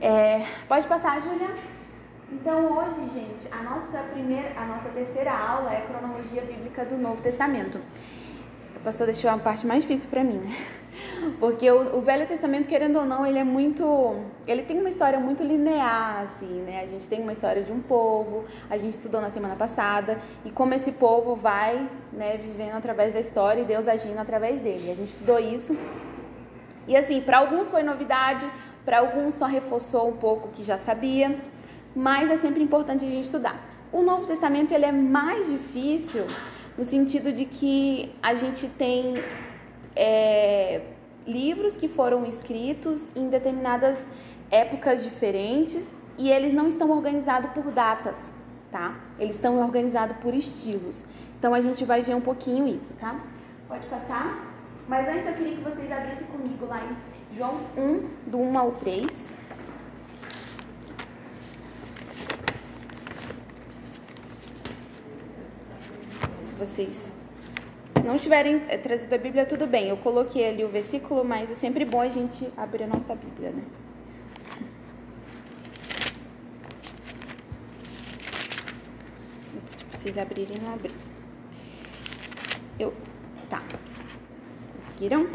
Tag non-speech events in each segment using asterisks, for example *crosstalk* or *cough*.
É, pode passar, Júlia? Então hoje, gente, a nossa primeira, a nossa terceira aula é cronologia bíblica do Novo Testamento. O pastor deixou a parte mais difícil para mim, né? Porque o, o, Velho Testamento, querendo ou não, ele é muito, ele tem uma história muito linear, assim, né? A gente tem uma história de um povo, a gente estudou na semana passada e como esse povo vai, né, vivendo através da história e Deus agindo através dele. A gente estudou isso. E assim, para alguns foi novidade, para alguns só reforçou um pouco o que já sabia, mas é sempre importante a gente estudar. O Novo Testamento ele é mais difícil no sentido de que a gente tem é, livros que foram escritos em determinadas épocas diferentes e eles não estão organizados por datas, tá? Eles estão organizados por estilos. Então a gente vai ver um pouquinho isso, tá? Pode passar? Mas antes eu queria que vocês abrissem comigo lá em João 1, do 1 ao 3. Se vocês não tiverem eh, trazido a Bíblia, tudo bem. Eu coloquei ali o versículo, mas é sempre bom a gente abrir a nossa Bíblia, né? Vocês abrirem, não abrir. Eu. Tá. Conseguiram?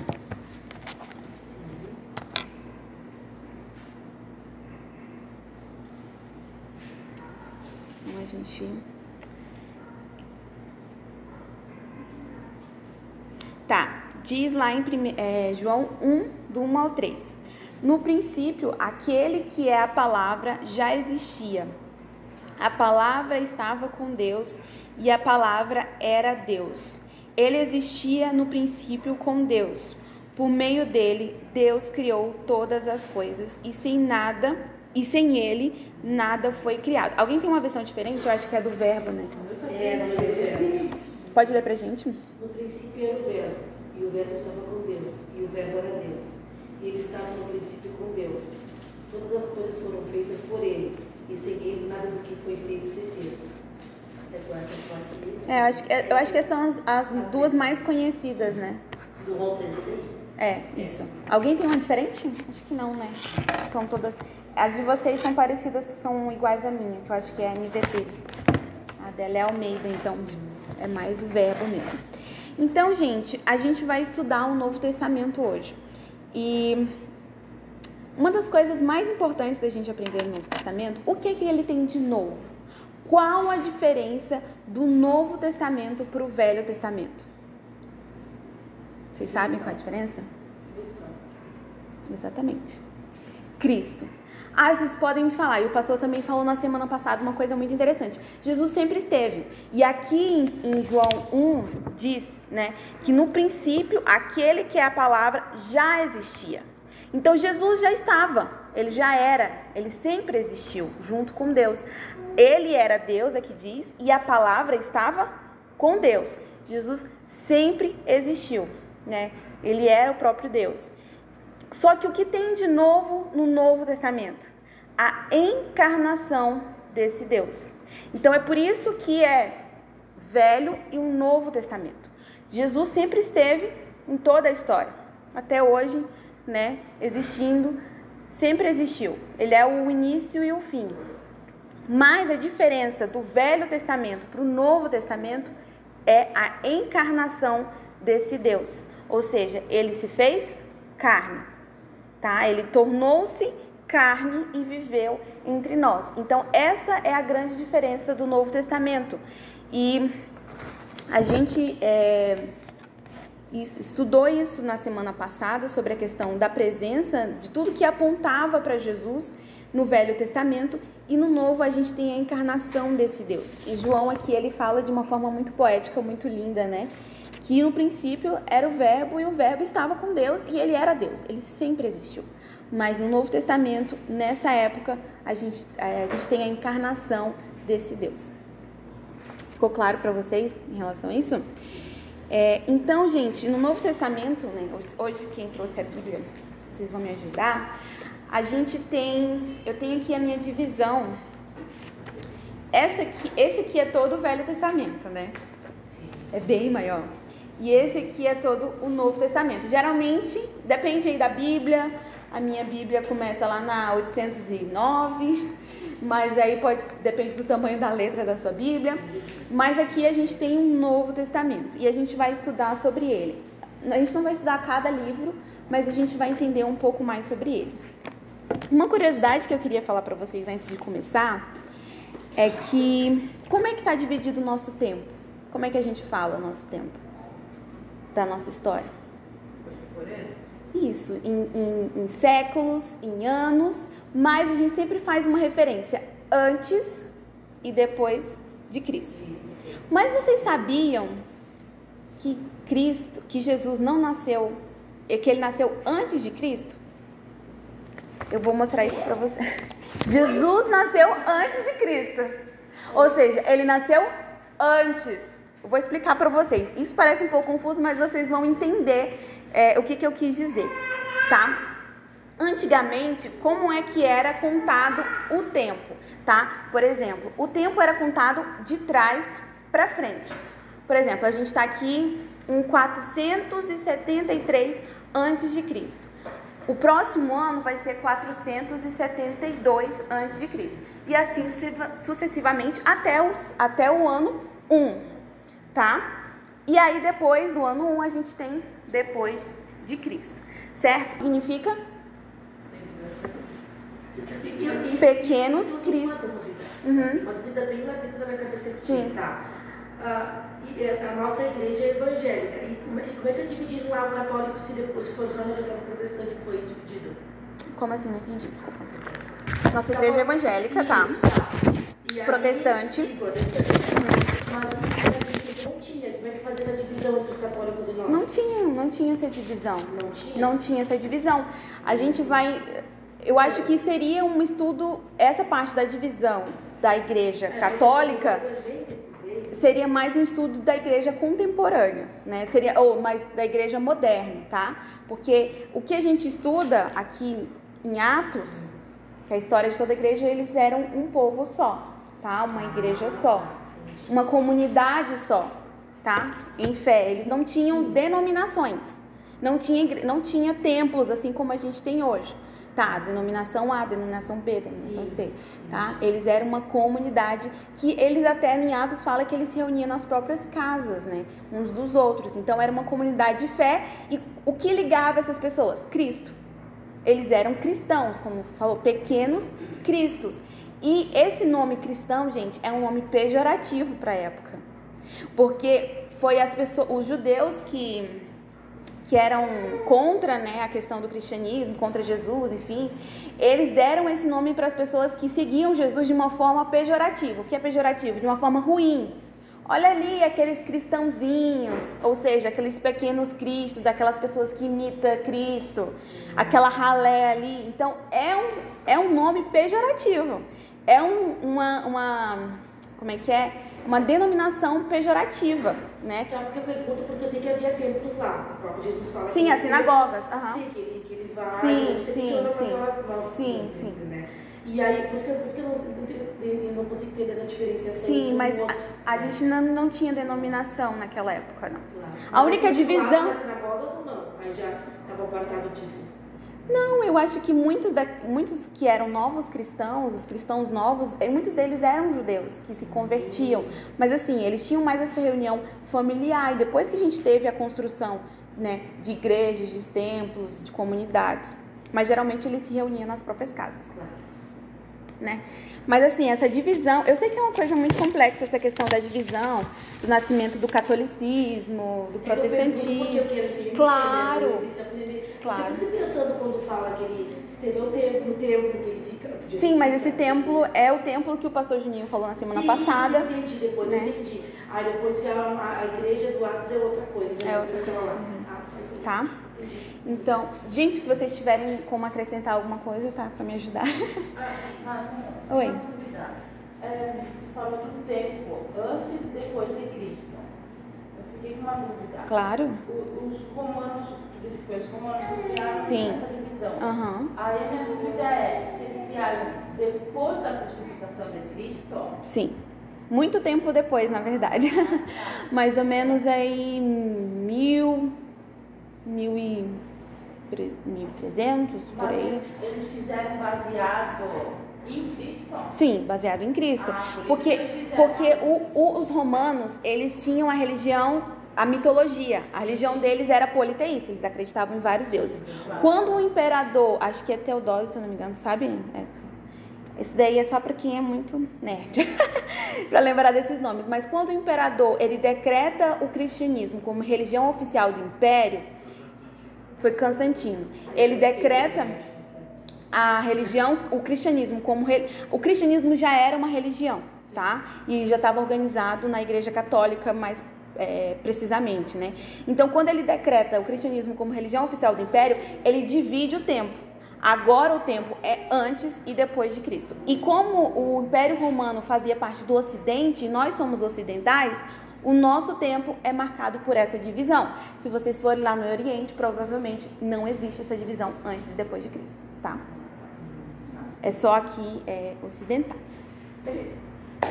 Gente. Tá, diz lá em é, João 1, do 1 ao 3. No princípio, aquele que é a palavra já existia. A palavra estava com Deus e a palavra era Deus. Ele existia no princípio com Deus. Por meio dele, Deus criou todas as coisas e sem nada, e sem ele, nada foi criado. Alguém tem uma versão diferente? Eu acho que é do verbo, né? É, do verbo. Pode ler pra gente? No princípio era o verbo, e o verbo estava com Deus, e o verbo era Deus. E ele estava no princípio com Deus. Todas as coisas foram feitas por ele, e sem ele nada do que foi feito se fez. É, eu acho, eu acho que são as, as duas mais conhecidas, né? Do 3 aí? É, isso. Alguém tem uma diferente? Acho que não, né? São todas. As de vocês são parecidas, são iguais à minha, que eu acho que é a NVT. A dela é Almeida, então é mais o verbo mesmo. Então, gente, a gente vai estudar o Novo Testamento hoje. E uma das coisas mais importantes da gente aprender no Novo Testamento, o que é que ele tem de novo? Qual a diferença do Novo Testamento para o Velho Testamento? Vocês sabem qual a diferença? Exatamente. Cristo. Ah, vocês podem me falar, e o pastor também falou na semana passada uma coisa muito interessante. Jesus sempre esteve. E aqui em, em João 1 diz, né, que no princípio aquele que é a palavra já existia. Então Jesus já estava, ele já era, ele sempre existiu junto com Deus. Ele era Deus, é que diz, e a palavra estava com Deus. Jesus sempre existiu, né? Ele era o próprio Deus. Só que o que tem de novo no Novo Testamento? A encarnação desse Deus. Então é por isso que é Velho e um Novo Testamento. Jesus sempre esteve em toda a história, até hoje, né, existindo, sempre existiu. Ele é o início e o fim. Mas a diferença do Velho Testamento para o Novo Testamento é a encarnação desse Deus. Ou seja, ele se fez carne tá? Ele tornou-se carne e viveu entre nós. Então, essa é a grande diferença do Novo Testamento. E a gente é, estudou isso na semana passada sobre a questão da presença de tudo que apontava para Jesus no Velho Testamento e no Novo a gente tem a encarnação desse Deus. E João aqui ele fala de uma forma muito poética, muito linda, né? Que no princípio era o Verbo e o Verbo estava com Deus e ele era Deus, ele sempre existiu. Mas no Novo Testamento, nessa época, a gente, a gente tem a encarnação desse Deus. Ficou claro para vocês em relação a isso? É, então, gente, no Novo Testamento, né, hoje quem trouxe a Bíblia, vocês vão me ajudar. A gente tem, eu tenho aqui a minha divisão. Essa aqui, esse aqui é todo o Velho Testamento, né? É bem maior. E esse aqui é todo o Novo Testamento. Geralmente, depende aí da Bíblia, A minha Bíblia começa lá na 809, mas aí pode depende do tamanho da letra da sua Bíblia. Mas aqui a gente tem um Novo Testamento e a gente vai estudar sobre ele. A gente não vai estudar cada livro, mas a gente vai entender um pouco mais sobre ele. Uma curiosidade que eu queria falar para vocês antes de começar é que como é que está dividido o nosso tempo? Como é que a gente fala o nosso tempo? Da nossa história? Isso, em, em, em séculos, em anos, mas a gente sempre faz uma referência antes e depois de Cristo. Mas vocês sabiam que Cristo, que Jesus não nasceu, que ele nasceu antes de Cristo? Eu vou mostrar isso para você. *laughs* Jesus nasceu antes de Cristo. Ou seja, ele nasceu antes. Eu vou explicar para vocês. Isso parece um pouco confuso, mas vocês vão entender é, o que, que eu quis dizer, tá? Antigamente, como é que era contado o tempo, tá? Por exemplo, o tempo era contado de trás para frente. Por exemplo, a gente está aqui em 473 antes de Cristo. O próximo ano vai ser 472 a.C. E assim sucessivamente até, os, até o ano 1, tá? E aí depois do ano 1 a gente tem depois de Cristo, certo? Significa pequenos cristos. Uhum. Uma dúvida bem na minha cabeça que Sim. tá. Uh, a nossa igreja é evangélica. E como, é, e que é dividido lá o católico se, depois, se for só reforma protestante foi dividido? Como assim? Não entendi, desculpa. Nossa igreja é evangélica, tá? E aí, protestante. E protestante. Tinha. Como é que fazia essa divisão entre os católicos e nós? Não tinha, não tinha essa divisão. Não tinha? Não tinha essa divisão. A gente vai. Eu acho que seria um estudo, essa parte da divisão da igreja é, católica seria mais um estudo da igreja contemporânea, né? Seria ou mais da igreja moderna, tá? Porque o que a gente estuda aqui em Atos, que é a história de toda a igreja, eles eram um povo só, tá? Uma igreja só, uma comunidade só, tá? Em fé, eles não tinham denominações, não tinha não tinha templos assim como a gente tem hoje. Tá, denominação A, denominação B, denominação Sim. C, tá? Eles eram uma comunidade que eles até em Atos fala que eles se reuniam nas próprias casas, né? Uns dos outros. Então era uma comunidade de fé e o que ligava essas pessoas? Cristo. Eles eram cristãos, como falou, pequenos cristos. E esse nome cristão, gente, é um nome pejorativo para a época. Porque foi as pessoas, os judeus que que eram contra né, a questão do cristianismo, contra Jesus, enfim, eles deram esse nome para as pessoas que seguiam Jesus de uma forma pejorativa. O que é pejorativo? De uma forma ruim. Olha ali aqueles cristãozinhos, ou seja, aqueles pequenos cristos, aquelas pessoas que imitam Cristo, aquela ralé ali. Então, é um, é um nome pejorativo. É um, uma, uma como é que é? Uma denominação pejorativa, né? Sabe que eu pergunto porque eu sei que havia templos lá. O próprio Jesus fala. Sim, as sinagogas. Uhum. Sim, que ele, que ele vai. Sim, sim, sim. Aquela, sim, sim. Né? E aí, por isso que, por isso que eu, não, eu não consigo entender essa diferenciação. Sim, mas a, a, gente não, não tinha denominação naquela época, não. Claro. A única divisão. As sinagogas ou não? Aí já estava apartado disso. Não, eu acho que muitos, da, muitos que eram novos cristãos, os cristãos novos, eh, muitos deles eram judeus que se convertiam. Mas assim, eles tinham mais essa reunião familiar. E depois que a gente teve a construção né, de igrejas, de templos, de comunidades. Mas geralmente eles se reuniam nas próprias casas. Né? Mas assim, essa divisão, eu sei que é uma coisa muito complexa essa questão da divisão, do nascimento do catolicismo, do protestantismo. Claro. Claro. Eu fico pensando quando fala que ele esteve ao templo, no templo que ele fica. Sim, mas esse templo é o templo que o pastor Juninho falou na semana sim, passada. Sim, entendi, depois né? eu entendi. Aí depois que a, a, igreja do Atos é outra coisa, né? É outra coisa. Uhum. Ah, tá? Então, gente, se vocês tiverem como acrescentar alguma coisa, tá? Pra me ajudar. Ah, ah, Oi. É, falou do tempo antes e depois de Cristo. Eu fiquei com uma dúvida. Claro. os romanos os romanos criaram Sim. essa divisão. Uhum. Aí a minha dúvida é, vocês criaram depois da crucificação de Cristo? Sim. Muito tempo depois, na verdade. Mais ou menos aí mil, mil e 1300, por aí. eles, eles fizeram baseado em Cristo? Sim, baseado em Cristo. Ah, por porque porque o- o- os romanos, eles tinham a religião, a mitologia. A religião deles era politeísta, eles acreditavam em vários deuses. Quando o imperador, acho que é Teodósio, se eu não me engano, sabe? Esse daí é só para quem é muito nerd, *laughs* para lembrar desses nomes. Mas quando o imperador ele decreta o cristianismo como religião oficial do império, foi Constantino. Ele decreta a religião, o cristianismo como o cristianismo já era uma religião, tá? E já estava organizado na Igreja Católica mais é, precisamente, né? Então, quando ele decreta o cristianismo como religião oficial do Império, ele divide o tempo. Agora o tempo é antes e depois de Cristo. E como o Império Romano fazia parte do Ocidente, nós somos ocidentais, o nosso tempo é marcado por essa divisão. Se vocês forem lá no Oriente, provavelmente não existe essa divisão antes e depois de Cristo, tá? É só aqui é, ocidentais. Beleza.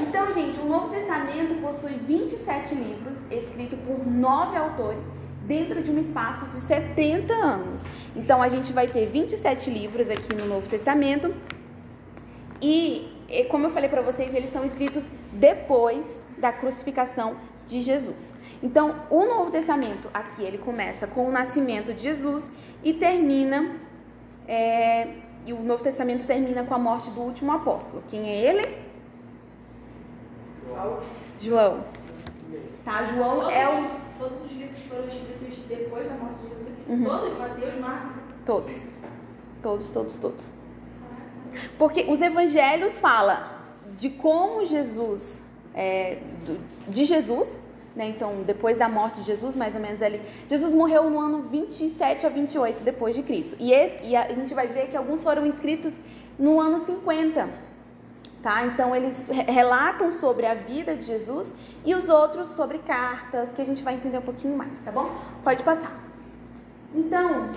Então, gente, o Novo Testamento possui 27 livros, escritos por nove autores, dentro de um espaço de 70 anos. Então, a gente vai ter 27 livros aqui no Novo Testamento. E, como eu falei para vocês, eles são escritos depois da crucificação de Jesus. Então, o Novo Testamento aqui ele começa com o nascimento de Jesus e termina é, e o Novo Testamento termina com a morte do último apóstolo. Quem é ele? João. Tá, João Todos, é o todos os livros foram escritos depois da morte de Jesus. Uhum. Todos, Mateus, Marcos. Todos. Todos, todos, todos. Porque os evangelhos falam de como Jesus, é, de Jesus, né? Então, depois da morte de Jesus, mais ou menos ali. Jesus morreu no ano 27 a 28 depois de Cristo. E, esse- e a gente vai ver que alguns foram escritos no ano 50. Tá? Então eles re- relatam sobre a vida de Jesus e os outros sobre cartas, que a gente vai entender um pouquinho mais, tá bom? Pode passar. Então,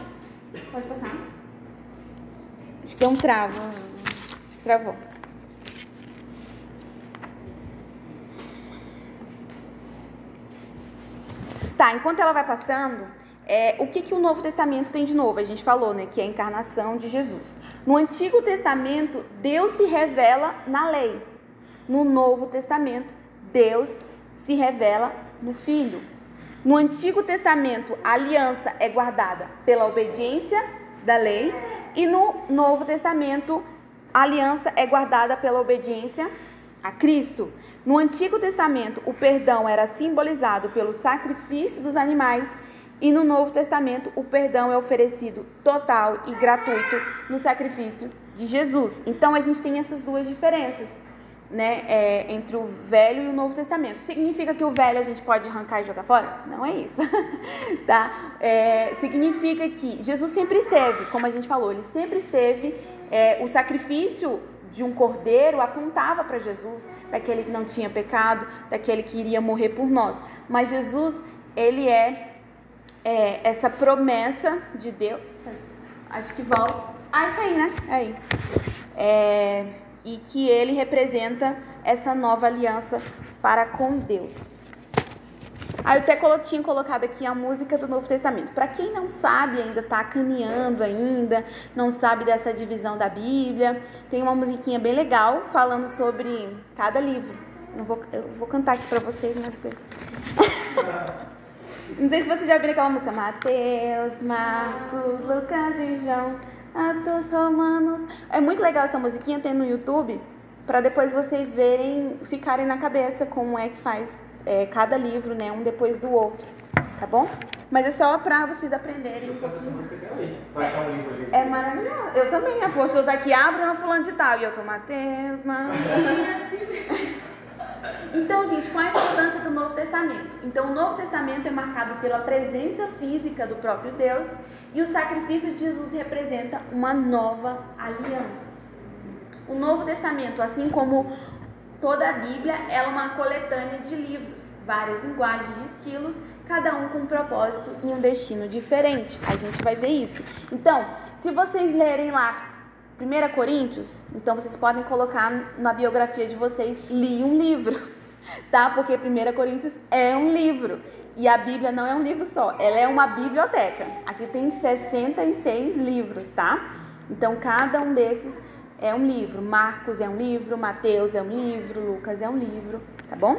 pode passar. Acho que deu um travo. Acho que travou. Tá, enquanto ela vai passando, é, o que, que o Novo Testamento tem de novo? A gente falou, né, que é a encarnação de Jesus. No Antigo Testamento, Deus se revela na lei. No Novo Testamento, Deus se revela no Filho. No Antigo Testamento, a aliança é guardada pela obediência da lei, e no Novo Testamento, a aliança é guardada pela obediência a Cristo. No Antigo Testamento, o perdão era simbolizado pelo sacrifício dos animais, e no Novo Testamento, o perdão é oferecido total e gratuito no sacrifício de Jesus. Então, a gente tem essas duas diferenças. Né, é, entre o Velho e o Novo Testamento. Significa que o Velho a gente pode arrancar e jogar fora? Não é isso, *laughs* tá? É, significa que Jesus sempre esteve, como a gente falou, ele sempre esteve. é, o sacrifício de um cordeiro apontava para Jesus, daquele que não tinha pecado, daquele que iria morrer por nós. Mas Jesus, ele é, é essa promessa de Deus. Acho que volta. Acho que é aí, né? É aí. É, e que ele representa essa nova aliança para com Deus. Aí eu até colo- tinha colocado aqui a música do Novo Testamento. Para quem não sabe, ainda está caminhando ainda, não sabe dessa divisão da Bíblia, tem uma musiquinha bem legal falando sobre cada livro. Não vou, eu vou cantar aqui para vocês, né? Vocês. *laughs* Não sei se vocês já ouviram aquela música. Mateus, Marcos, Lucas e João, Atos, Romanos. É muito legal essa musiquinha, tem no YouTube, para depois vocês verem, ficarem na cabeça como é que faz é, cada livro, né? Um depois do outro, tá bom? Mas é só para vocês aprenderem. É maravilhoso. Eu também, a poxa, eu tô aqui, abro uma fulano de tal. E eu tô Mateus. E assim mesmo. *laughs* Então, gente, qual é a importância do Novo Testamento? Então, o Novo Testamento é marcado pela presença física do próprio Deus e o sacrifício de Jesus representa uma nova aliança. O Novo Testamento, assim como toda a Bíblia, é uma coletânea de livros, várias linguagens e estilos, cada um com um propósito e um destino diferente. A gente vai ver isso. Então, se vocês lerem lá 1 Coríntios, então vocês podem colocar na biografia de vocês, li um livro, *laughs* tá? Porque 1 Coríntios é um livro. E a Bíblia não é um livro só, ela é uma biblioteca. Aqui tem 66 livros, tá? Então cada um desses é um livro. Marcos é um livro, Mateus é um livro, Lucas é um livro, tá bom?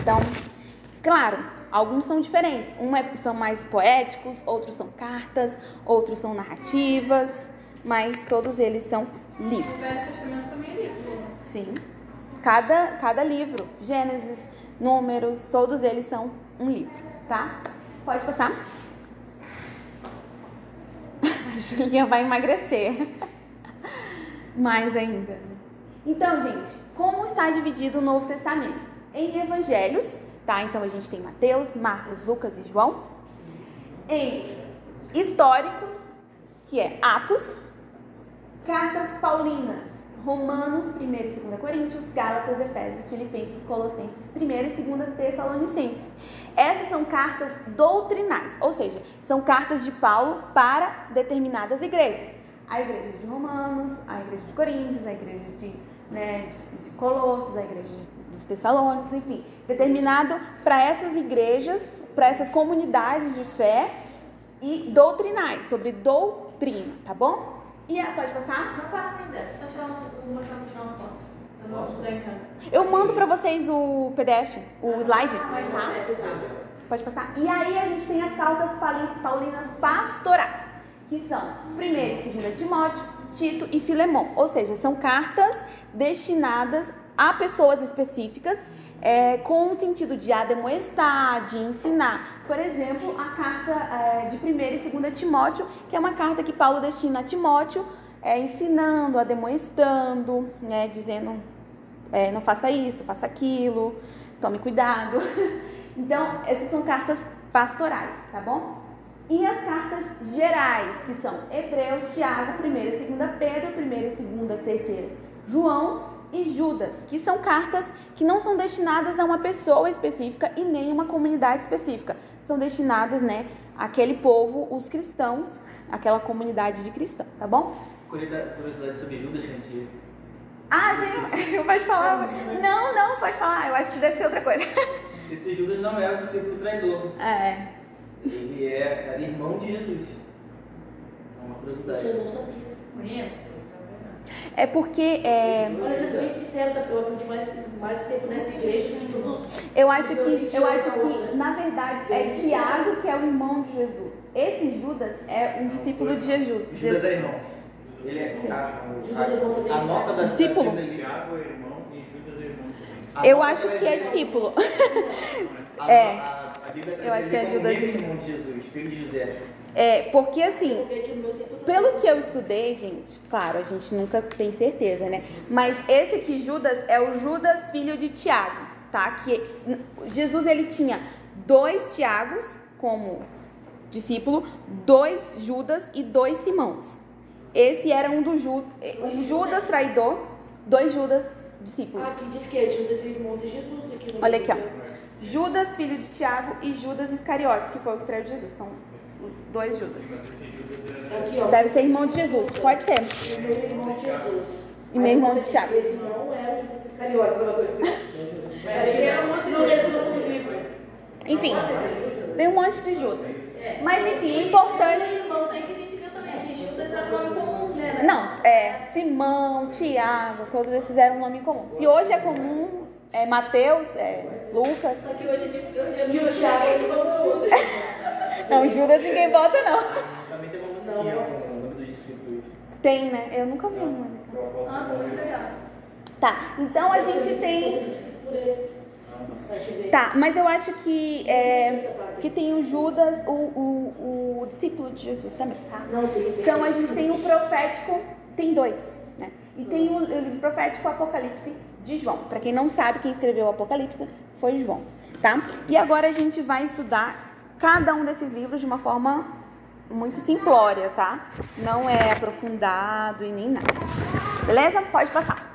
Então, claro, alguns são diferentes. Um é, são mais poéticos, outros são cartas, outros são narrativas, mas todos eles são livros. É livro. Sim. Cada, cada livro, Gênesis, Números, todos eles são um livro, tá? Pode passar. *laughs* A Julinha vai emagrecer. Mais ainda. Então, gente, como está dividido o Novo Testamento? Em evangelhos, tá? Então a gente tem Mateus, Marcos, Lucas e João. Em históricos, que é Atos, cartas paulinas, Romanos, 1 e 2 Coríntios, Gálatas, Efésios, Filipenses, Colossenses, 1 e 2 Tessalonicenses. Essas são cartas doutrinais, ou seja, são cartas de Paulo para determinadas igrejas. A igreja de Romanos, a igreja de Coríntios, a igreja de, né, de Colossos, a igreja de Tessalônicos, enfim, determinado para essas igrejas, para essas comunidades de fé e doutrinais, sobre doutrina, tá bom? E a, pode passar? Não passa ainda. Deixa eu tirar um, uma, tirar uma foto. Eu não estudar em casa. Eu mando para vocês o PDF, o slide. Tá? Pode passar. E aí a gente tem as cartas paulinas pastorais, que são 1 e 2 Timóteo, Tito e Filemão. Ou seja, são cartas destinadas a pessoas específicas é, com o sentido de ademoestar, de ensinar. Por exemplo, a carta é, de 1 e 2 Timóteo, que é uma carta que Paulo destina a Timóteo, é, ensinando, ademoestando, né, dizendo é, não faça isso, faça aquilo, tome cuidado. *laughs* Então, essas são cartas pastorais, tá bom? E as cartas gerais, que são Hebreus, Tiago, 1 e 2 Pedro, 1 e 2 3 João e Judas, que são cartas que não são destinadas a uma pessoa específica e nem uma comunidade específica. São destinadas, né, àquele povo, os cristãos, aquela comunidade de cristãos, tá bom? Curiosidade sobre Judas, gente. Ah, gente, *laughs* pode falar. Não, não, pode falar. Eu acho que deve ser outra coisa. Esse Judas não é o discípulo traidor. É. Ele é, era irmão de Jesus. É uma curiosidade. Isso eu não sabia. Menino? É porque é, Olha, sendo bem sincero, eu aprendi mais, mais tempo nessa igreja do que todos. eu acho que eu acho que na verdade é Tiago que é o irmão de Jesus. Esse Judas é um discípulo de Jesus. Judas é irmão. Ele é a, Judas é irmão também. a, a nota da Discípulo? Bíblia, Tiago é irmão e Judas é irmão também. a Eu acho que é discípulo. *laughs* A, É. Bíblia Eu acho que é Judas de Jesus, filho de José. É, porque assim. Pelo que eu estudei, gente, claro, a gente nunca tem certeza, né? Mas esse aqui, Judas, é o Judas filho de Tiago, tá? Que Jesus ele tinha dois Tiagos como discípulo, dois Judas e dois Simãos. Esse era um do Ju, um Judas traidor, dois Judas discípulos. Ah, aqui diz que é Judas irmão de Jesus. Aqui no Olha aqui, ó. Judas filho de Tiago e Judas Iscariotes, que foi o que traiu Jesus. São dois Judas. Aqui, ó. Deve ser irmão de Jesus, pode ser. E meu irmão de Jesus. E meu irmão de Tiago. Esse não é o Judas Iscariotes. é uma No resumo do livro. Enfim, tem um monte de Judas. Mas enfim, é importante. comum, né? Não, é Simão, Tiago, todos esses eram um nome comum. Se hoje é comum, é Mateus, é Lucas. Só que hoje é. Hoje é E o muito Thiago ele como Judas. Não, Judas ninguém bota, não. Também tem uma musiquinha com o nome dos discípulos. Tem, né? Eu nunca vi uma. Nossa, muito legal. Tá, então a gente tem. Tá, mas eu acho que, é, que tem o Judas, o, o, o discípulo de Jesus também, tá? Não. Então a gente tem o profético, tem dois, né? E tem o, o livro profético Apocalipse de João. Para quem não sabe, quem escreveu o Apocalipse foi João, tá? E agora a gente vai estudar cada um desses livros de uma forma muito simplória, tá? Não é aprofundado e nem nada. Beleza? Pode passar.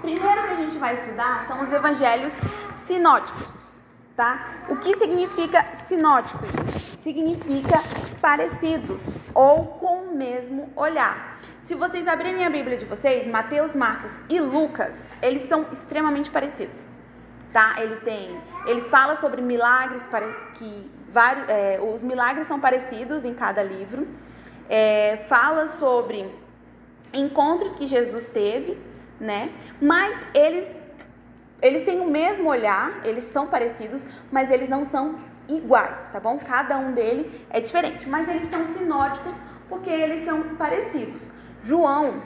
Primeiro que a gente vai estudar são os evangelhos sinóticos, tá? O que significa sinótico? Significa parecidos ou com o mesmo olhar. Se vocês abrirem a Bíblia de vocês, Mateus, Marcos e Lucas, eles são extremamente parecidos. tá? Ele tem, eles falam sobre milagres para que vários, é, os milagres são parecidos em cada livro. É, fala sobre encontros que Jesus teve, né? Mas eles eles têm o mesmo olhar, eles são parecidos, mas eles não são iguais, tá bom? Cada um dele é diferente, mas eles são sinóticos porque eles são parecidos. João,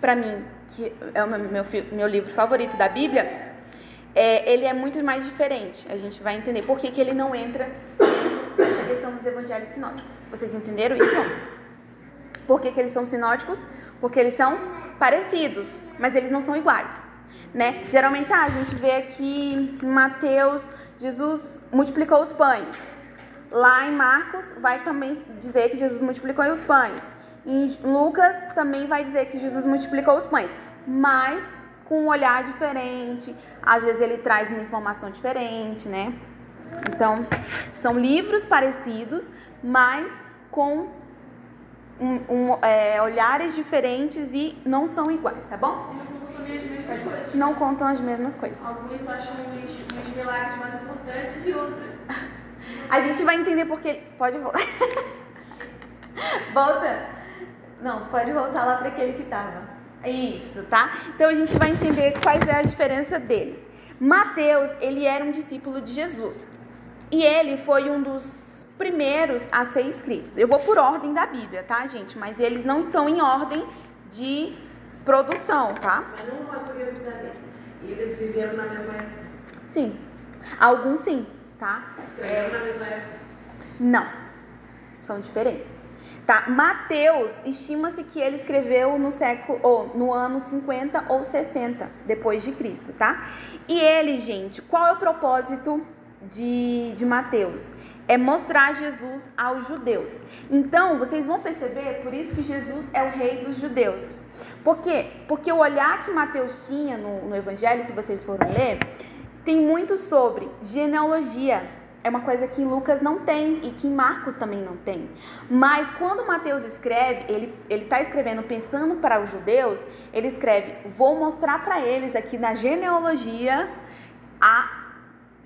para mim, que é o meu, meu livro favorito da Bíblia, é, ele é muito mais diferente. A gente vai entender por que, que ele não entra na questão dos evangelhos sinóticos. Vocês entenderam isso? Por que, que eles são sinóticos? Porque eles são parecidos, mas eles não são iguais. Né? Geralmente, ah, a gente vê aqui em Mateus, Jesus multiplicou os pães. Lá em Marcos, vai também dizer que Jesus multiplicou os pães. Em Lucas, também vai dizer que Jesus multiplicou os pães. Mas com um olhar diferente, às vezes ele traz uma informação diferente, né? Então, são livros parecidos, mas com um, um, é, olhares diferentes e não são iguais, tá bom? Não contam as mesmas coisas. Alguns acham os, os milagres mais importantes e outros. *laughs* A gente vai entender porque. Pode voltar. *laughs* Volta. Não, pode voltar lá para aquele que estava. Isso, tá? Então a gente vai entender quais é a diferença deles. Mateus, ele era um discípulo de Jesus. E ele foi um dos primeiros a ser escritos. Eu vou por ordem da Bíblia, tá, gente? Mas eles não estão em ordem de produção, tá? Mas não uma curiosidade. Eles viveram na mesma época. Sim. Alguns sim, tá? Escreveram na mesma época. Não. São diferentes. Tá? Mateus, estima-se que ele escreveu no século ou no ano 50 ou 60 depois de Cristo, tá? E ele, gente, qual é o propósito de, de Mateus? É mostrar Jesus aos judeus. Então, vocês vão perceber, por isso que Jesus é o rei dos judeus. Por quê? Porque o olhar que Mateus tinha no, no Evangelho, se vocês forem ler, tem muito sobre genealogia, é uma coisa que Lucas não tem e que Marcos também não tem. Mas quando Mateus escreve, ele ele está escrevendo pensando para os judeus, ele escreve: vou mostrar para eles aqui na genealogia a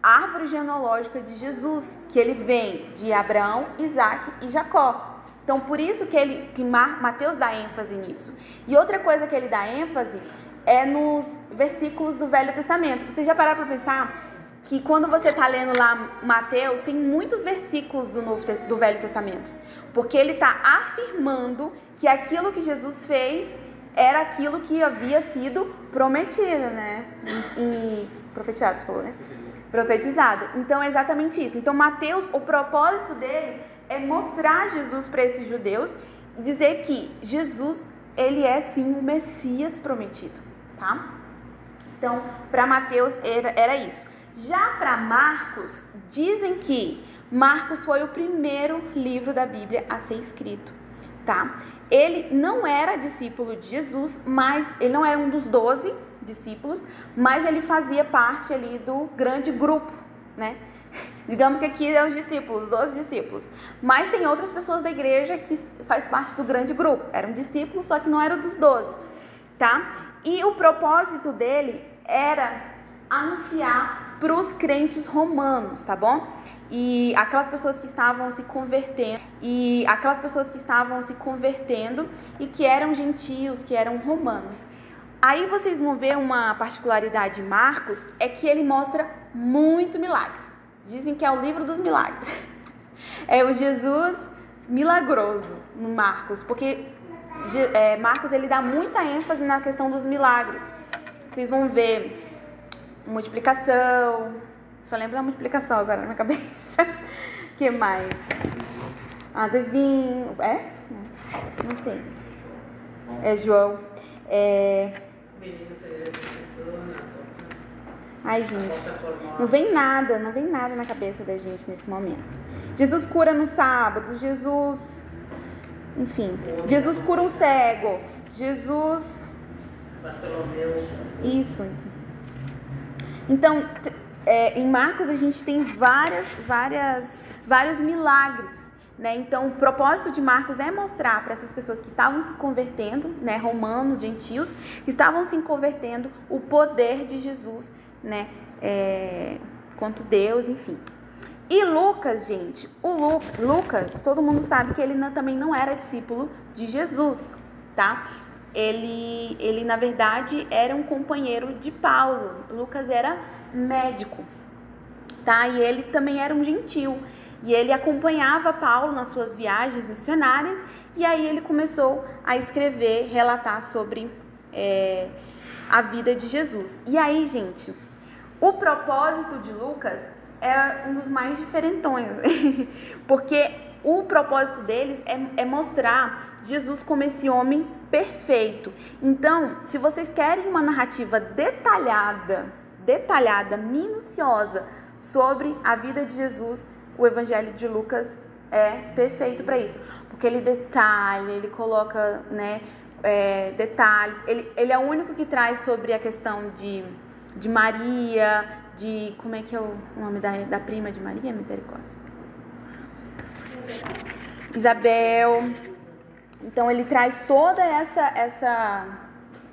árvore genealógica de Jesus, que ele vem de Abraão, Isaac e Jacó. Então, por isso que ele que Mateus dá ênfase nisso. E outra coisa que ele dá ênfase é nos versículos do Velho Testamento. Você já pararam para pensar que quando você está lendo lá Mateus, tem muitos versículos do, Novo, do Velho Testamento. Porque ele está afirmando que aquilo que Jesus fez era aquilo que havia sido prometido, né? E, profetizado, você falou, né? Profetizado. Então é exatamente isso. Então Mateus, o propósito dele é mostrar Jesus para esses judeus e dizer que Jesus, ele é sim o Messias prometido, tá? Então, para Mateus era, era isso. Já para Marcos, dizem que Marcos foi o primeiro livro da Bíblia a ser escrito, tá? Ele não era discípulo de Jesus, mas ele não era um dos doze discípulos, mas ele fazia parte ali do grande grupo, né? Digamos que aqui é os discípulos, 12 discípulos. Mas tem outras pessoas da igreja que faz parte do grande grupo. Eram discípulos, só que não eram dos 12, tá? E o propósito dele era anunciar para os crentes romanos, tá bom? E aquelas pessoas que estavam se convertendo, e aquelas pessoas que estavam se convertendo e que eram gentios, que eram romanos. Aí vocês vão ver uma particularidade de Marcos, é que ele mostra muito milagre. Dizem que é o livro dos milagres. *laughs* É o Jesus milagroso no Marcos, porque é, Marcos ele dá muita ênfase na questão dos milagres. Vocês vão ver multiplicação. Só lembro da multiplicação agora na minha *laughs* cabeça. que mais? Ah, do vinho. É? Não sei. É João. É. Ai, gente. Não vem nada, não vem nada na cabeça da gente nesse momento. Jesus cura no sábado, Jesus. Enfim, Jesus cura um cego. Jesus. Isso, isso. Então, é, em Marcos a gente tem várias, várias, vários milagres. Né? Então, o propósito de Marcos é mostrar para essas pessoas que estavam se convertendo, né, romanos, gentios, que estavam se convertendo, o poder de Jesus, né, é, quanto Deus, enfim. E Lucas, gente, o Lu, Lucas, todo mundo sabe que ele não, também não era discípulo de Jesus, tá? Ele, ele, na verdade, era um companheiro de Paulo. Lucas era médico, tá? E ele também era um gentil. E ele acompanhava Paulo nas suas viagens missionárias. E aí ele começou a escrever, relatar sobre é, a vida de Jesus. E aí, gente, o propósito de Lucas é um dos mais diferentões, *laughs* porque o propósito deles é, é, mostrar Jesus como esse homem perfeito. Então, se vocês querem uma narrativa detalhada, detalhada, minuciosa sobre a vida de Jesus, o Evangelho de Lucas é perfeito para isso, porque ele detalha, ele coloca, né, é, detalhes. Ele, ele é o único que traz sobre a questão de, de Maria, de. Como é que é o nome da, da prima de Maria? Misericórdia. Isabel. Então ele traz toda essa essa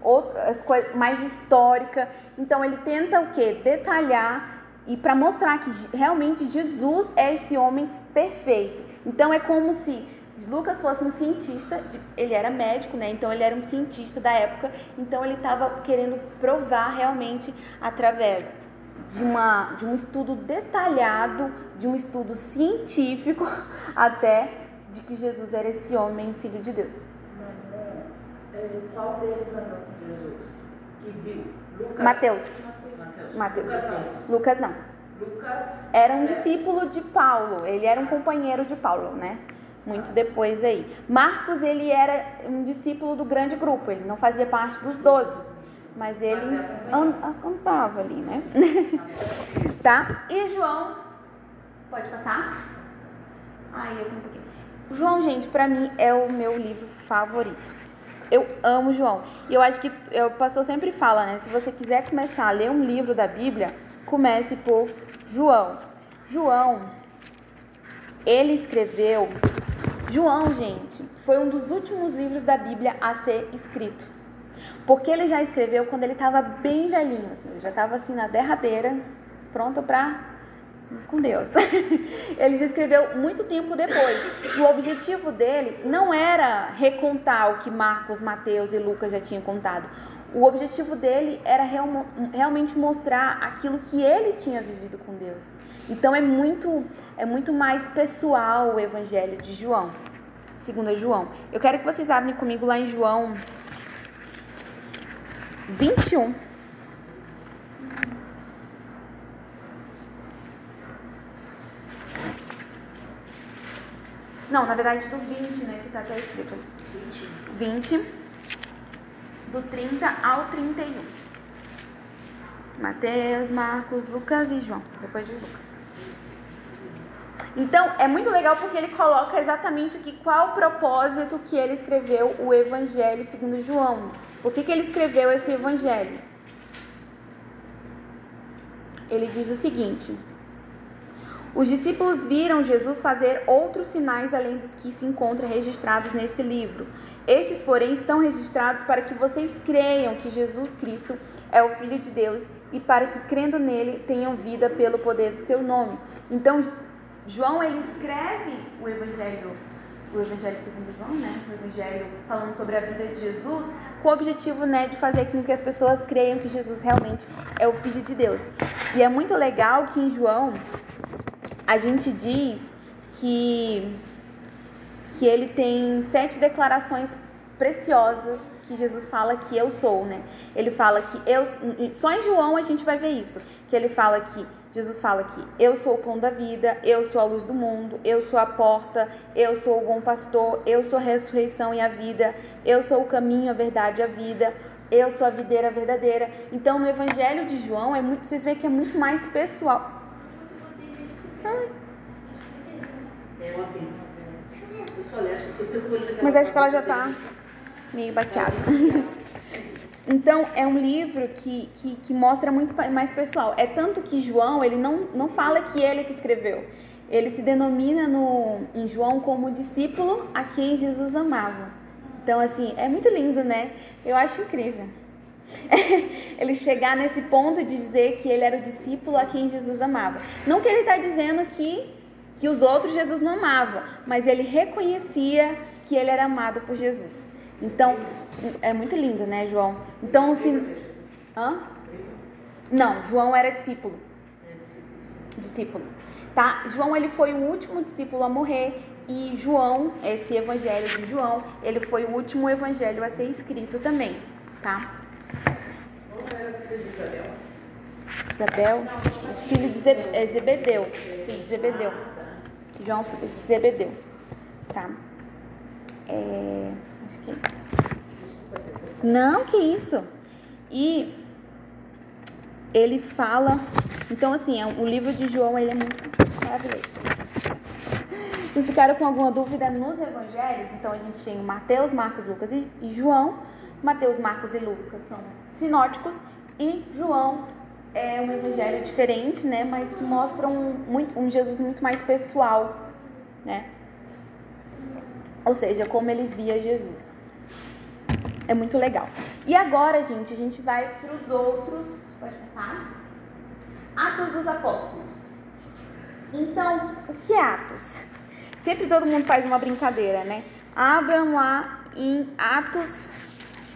outra coisa mais histórica. Então ele tenta o quê? Detalhar e para mostrar que realmente Jesus é esse homem perfeito. Então é como se Lucas fosse um cientista, ele era médico, né? Então ele era um cientista da época, então ele estava querendo provar realmente através de, uma, de um estudo detalhado, de um estudo científico *laughs* até de que Jesus era esse homem, filho de Deus. É, qual deles andou com Jesus? Que viu? Lucas? Mateus. Mateus. Mateus. Lucas não. Lucas não. Lucas Era um discípulo de Paulo, ele era um companheiro de Paulo, né? Muito depois aí. Marcos, ele era um discípulo do grande grupo, ele não fazia parte dos doze, mas ele cantava ali, né? *laughs* tá? E João, pode passar? Ai, eu tenho um pouquinho. João, gente, pra mim é o meu livro favorito. Eu amo João. E eu acho que o pastor sempre fala, né? Se você quiser começar a ler um livro da Bíblia, comece por João. João, ele escreveu. João, gente, foi um dos últimos livros da Bíblia a ser escrito. Porque ele já escreveu quando ele estava bem velhinho, assim, ele já estava assim na derradeira, pronto para com Deus. *laughs* ele já escreveu muito tempo depois. E o objetivo dele não era recontar o que Marcos, Mateus e Lucas já tinham contado. O objetivo dele era real, realmente mostrar aquilo que ele tinha vivido com Deus. Então é muito, é muito mais pessoal o evangelho de João, segundo João. Eu quero que vocês abrem comigo lá em João 21. Não, na verdade do 20, né, que tá até escrito. 20. 20 do 30 ao 31. Mateus, Marcos, Lucas e João, depois de Lucas. Então, é muito legal porque ele coloca exatamente aqui qual o propósito que ele escreveu o Evangelho segundo João. Por que, que ele escreveu esse Evangelho? Ele diz o seguinte: Os discípulos viram Jesus fazer outros sinais além dos que se encontram registrados nesse livro. Estes, porém, estão registrados para que vocês creiam que Jesus Cristo é o Filho de Deus e para que, crendo nele, tenham vida pelo poder do seu nome. Então, João ele escreve o Evangelho, o Evangelho segundo João, né? O Evangelho falando sobre a vida de Jesus, com o objetivo, né, de fazer com que as pessoas creiam que Jesus realmente é o Filho de Deus. E é muito legal que em João a gente diz que que ele tem sete declarações preciosas que Jesus fala que eu sou, né? Ele fala que eu só em João a gente vai ver isso, que ele fala que Jesus fala que eu sou o pão da vida, eu sou a luz do mundo, eu sou a porta, eu sou o bom pastor, eu sou a ressurreição e a vida, eu sou o caminho, a verdade e a vida, eu sou a videira verdadeira. Então no Evangelho de João é muito, vocês veem que é muito mais pessoal. É Mas acho que ela já tá meio baqueada. Então, é um livro que, que, que mostra muito mais pessoal. É tanto que João, ele não, não fala que ele é que escreveu. Ele se denomina no, em João como discípulo a quem Jesus amava. Então, assim, é muito lindo, né? Eu acho incrível. *laughs* ele chegar nesse ponto de dizer que ele era o discípulo a quem Jesus amava. Não que ele está dizendo que, que os outros Jesus não amava, mas ele reconhecia que ele era amado por Jesus. Então, é muito lindo, né, João? Então, no fim. Hã? Não, João era discípulo. Discípulo. Tá? João ele foi o último discípulo a morrer e João, esse evangelho de João, ele foi o último evangelho a ser escrito também, tá? Isabel, filho de é Zebedeu, filho de Zebedeu. João, filho de Zebedeu, tá? É, acho que é isso. Não, que isso. E ele fala, então assim, é o livro de João ele é muito maravilhoso. Vocês ficaram com alguma dúvida nos evangelhos? Então a gente tem Mateus, Marcos, Lucas e, e João. Mateus, Marcos e Lucas são sinóticos e João é um evangelho diferente, né? Mas que mostra um, muito, um Jesus muito mais pessoal, né? Ou seja, como ele via Jesus. É muito legal. E agora, gente, a gente vai para os outros. Pode passar? Atos dos Apóstolos. Então, o que é Atos? Sempre todo mundo faz uma brincadeira, né? Abram lá em Atos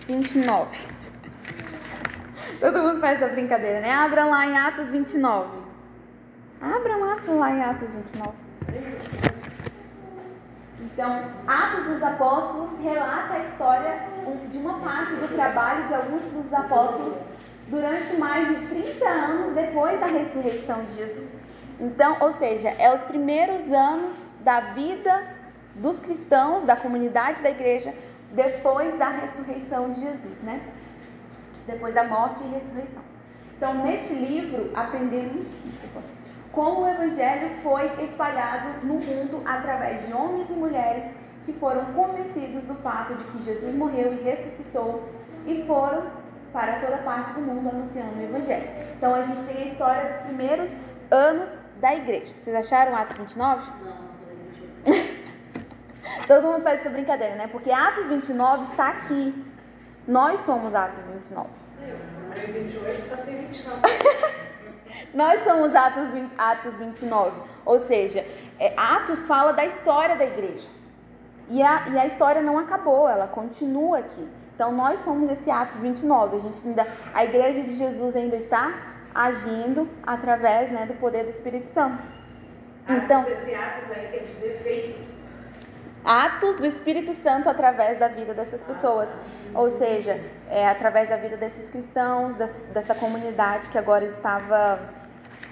29. *laughs* Todo mundo faz essa brincadeira, né? Abram lá em Atos 29. Abram Atos lá em Atos 29. Então, Atos dos Apóstolos relata a história de uma parte do trabalho de alguns dos apóstolos durante mais de 30 anos depois da ressurreição de Jesus. Então, ou seja, é os primeiros anos da vida dos cristãos, da comunidade da igreja, depois da ressurreição de Jesus, né? Depois da morte e ressurreição. Então, neste livro, aprendemos desculpa, como o evangelho foi espalhado no mundo através de homens e mulheres que foram convencidos do fato de que Jesus morreu e ressuscitou e foram para toda parte do mundo anunciando o evangelho. Então, a gente tem a história dos primeiros anos da igreja. Vocês acharam Atos 29? Não, Todo mundo faz essa brincadeira, né? Porque Atos 29 está aqui. Nós somos Atos 29. Aí 28 tá sem 29. Nós somos Atos, 20, Atos 29. Ou seja, é, Atos fala da história da igreja. E a, e a história não acabou, ela continua aqui. Então nós somos esse Atos 29. A, gente ainda, a igreja de Jesus ainda está agindo através né, do poder do Espírito Santo. Então, Atos, esse atos aí quer dizer feitos. Atos do Espírito Santo através da vida dessas pessoas. Ou seja, é, através da vida desses cristãos, des- dessa comunidade que agora estava,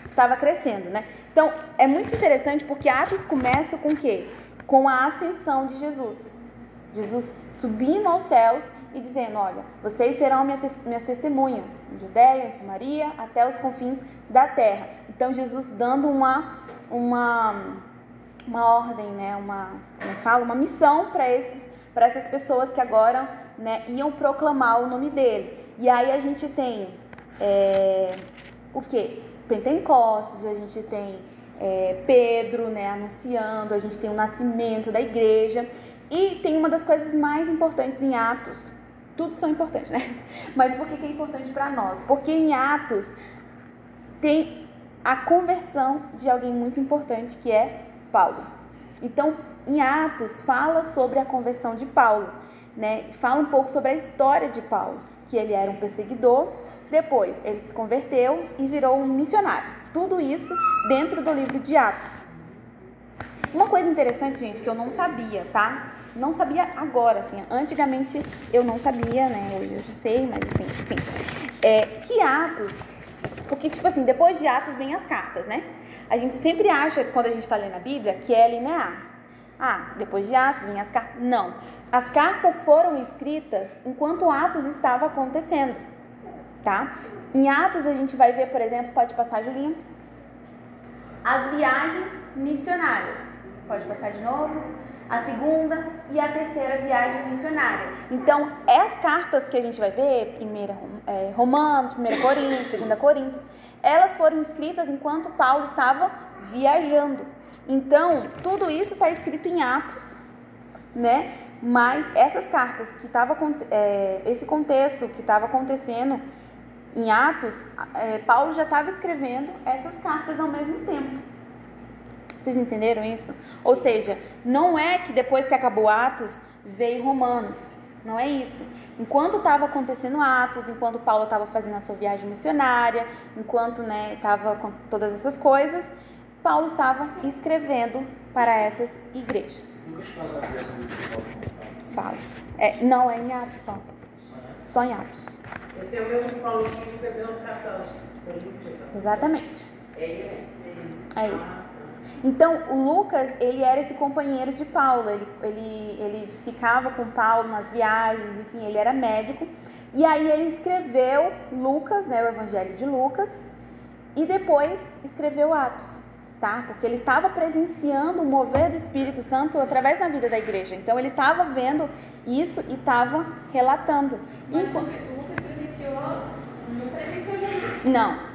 estava crescendo, né? Então, é muito interessante porque Atos começa com o quê? Com a ascensão de Jesus. Jesus subindo aos céus e dizendo, olha, vocês serão minhas testemunhas, em Judéia, Samaria, até os confins da terra. Então, Jesus dando uma... uma uma ordem, né, uma, como é fala, uma missão para esses, para essas pessoas que agora, né, iam proclamar o nome dele. E aí a gente tem é, o que? Pentecostes, a gente tem é, Pedro, né, anunciando, a gente tem o nascimento da igreja e tem uma das coisas mais importantes em Atos. Tudo são importantes, né? *laughs* Mas por que que é importante para nós? Porque em Atos tem a conversão de alguém muito importante que é Paulo. Então, em Atos fala sobre a conversão de Paulo, né? Fala um pouco sobre a história de Paulo, que ele era um perseguidor, depois ele se converteu e virou um missionário. Tudo isso dentro do livro de Atos. Uma coisa interessante, gente, que eu não sabia, tá? Não sabia agora, assim. Antigamente eu não sabia, né? Hoje eu já sei, mas assim, enfim. É, que Atos, porque, tipo assim, depois de Atos vem as cartas, né? A gente sempre acha, quando a gente está lendo a Bíblia, que é linear. Ah, depois de Atos vem as cartas. Não. As cartas foram escritas enquanto Atos estava acontecendo, tá? Em Atos a gente vai ver, por exemplo, pode passar, Julinha? As viagens missionárias. Pode passar de novo? A segunda e a terceira viagem missionária. Então, as cartas que a gente vai ver, primeira é, Romanos, 1 Coríntios, 2 Coríntios, elas foram escritas enquanto Paulo estava viajando. Então, tudo isso está escrito em Atos, né? Mas essas cartas que estava é, esse contexto que estava acontecendo em Atos, é, Paulo já estava escrevendo essas cartas ao mesmo tempo. Vocês entenderam isso? Ou seja, não é que depois que acabou Atos veio Romanos. Não é isso. Enquanto estava acontecendo Atos, enquanto Paulo estava fazendo a sua viagem missionária, enquanto estava né, com todas essas coisas, Paulo estava escrevendo para essas igrejas. Lucas fala da criação do Paulo. Fala. É, não, é em Atos só. Só em Atos. Esse é o mesmo Paulo que escreveu os cartões. Exatamente. É ele? É ele. Então, o Lucas, ele era esse companheiro de Paulo, ele, ele, ele ficava com Paulo nas viagens, enfim, ele era médico. E aí ele escreveu Lucas, né, o Evangelho de Lucas, e depois escreveu Atos, tá? Porque ele estava presenciando o mover do Espírito Santo através da vida da igreja. Então, ele estava vendo isso e estava relatando. Mas o Lucas presenciou, não presenciou Jesus. Não.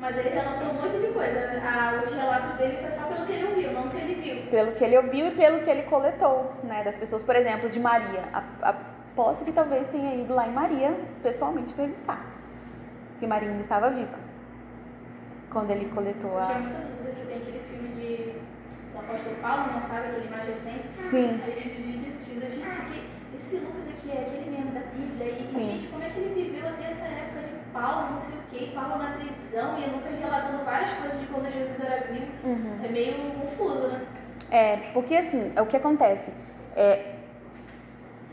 Mas ele relatou um monte de coisa. Ah, os relatos dele foi só pelo que ele ouviu, não que ele viu. Pelo que ele ouviu e pelo que ele coletou, né? Das pessoas, por exemplo, de Maria. Aposto que talvez tenha ido lá em Maria pessoalmente perguntar. Que Maria ainda estava viva. Quando ele coletou Eu a. tinha muita dúvida que tem aquele filme de do apóstolo Paulo, né? Sabe? Aquele mais recente. Sim. Aí a gente assistindo, gente, que esse Lucas aqui é aquele mesmo da Bíblia. E, Sim. gente, como é que ele viveu até essa época de Paulo, não sei o quê, Paulo na prisão, e Lucas relatando várias coisas de quando Jesus era vivo. Uhum. É meio confuso, né? É, porque assim, é o que acontece. É,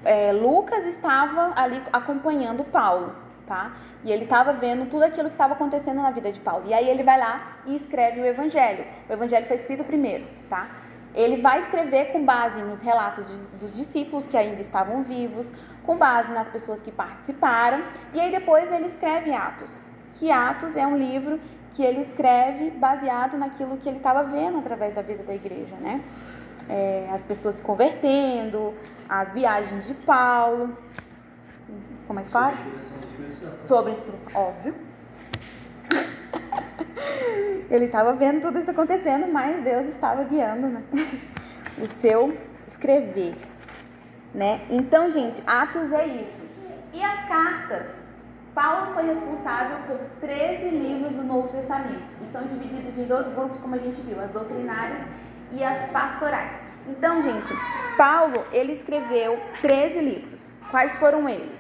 é, Lucas estava ali acompanhando Paulo, tá? E ele estava vendo tudo aquilo que estava acontecendo na vida de Paulo. E aí ele vai lá e escreve o Evangelho. O Evangelho foi escrito primeiro, tá? Ele vai escrever com base nos relatos dos discípulos que ainda estavam vivos, com base nas pessoas que participaram, e aí depois ele escreve Atos. Que Atos é um livro que ele escreve baseado naquilo que ele estava vendo através da vida da igreja, né? É, as pessoas se convertendo, as viagens de Paulo. Ficou mais claro? Sobre a inspiração, óbvio. *laughs* Ele estava vendo tudo isso acontecendo, mas Deus estava guiando né? *laughs* o seu escrever. Né? Então, gente, Atos é isso. E as cartas? Paulo foi responsável por 13 livros do Novo Testamento. E são divididos em dois grupos, como a gente viu, as doutrinárias e as pastorais. Então, gente, Paulo, ele escreveu 13 livros. Quais foram eles?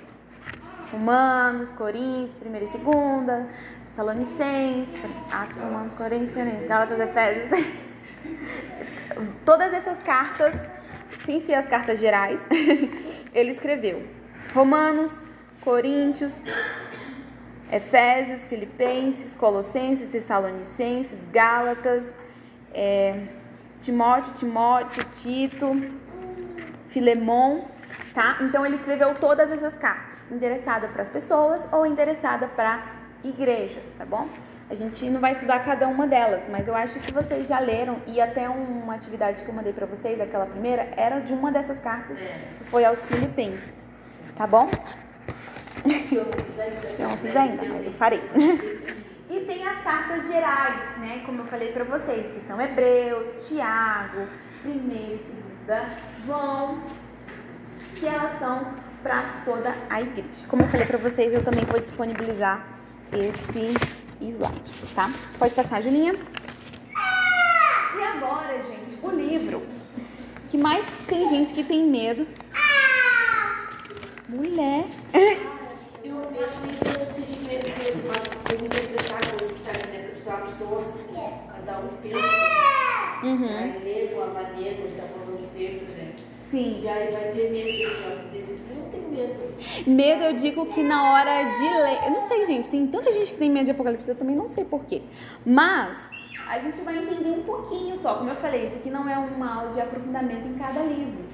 Romanos, Coríntios, 1 e 2, Tessalonicenses, Atos, Romanos, Coríntios, Gálatas, Efésios. *laughs* Todas essas cartas, sem ser as cartas gerais, *laughs* ele escreveu. Romanos, Coríntios, Efésios, Filipenses, Colossenses, Tessalonicenses, Gálatas, é, Timóteo, Timóteo, Tito, Filemon, tá? Então ele escreveu todas essas cartas, endereçada para as pessoas ou endereçada para igrejas, tá bom? A gente não vai estudar cada uma delas, mas eu acho que vocês já leram e até uma atividade que eu mandei para vocês, aquela primeira, era de uma dessas cartas que foi aos Filipenses, tá bom? Eu não fiz ainda. Mas eu farei. *laughs* E tem as cartas gerais, né? Como eu falei pra vocês, que são Hebreus, Tiago, 1 e 2 João, que elas são para toda a igreja. Como eu falei pra vocês, eu também vou disponibilizar esse slide, tá? Pode passar, Julinha. E agora, gente, o livro que mais tem gente que tem medo. Mulher. Eu que tá né? Cada um pensa. Uhum. A maneira que a gente tá falando sempre, né? Sim. E aí vai ter medo desse. Eu não tenho medo. Medo, eu digo que na hora de ler. Eu não sei, gente, tem tanta gente que tem medo de Apocalipse, eu também não sei porquê. Mas a gente vai entender um pouquinho só. Como eu falei, isso aqui não é uma aula de aprofundamento em cada livro.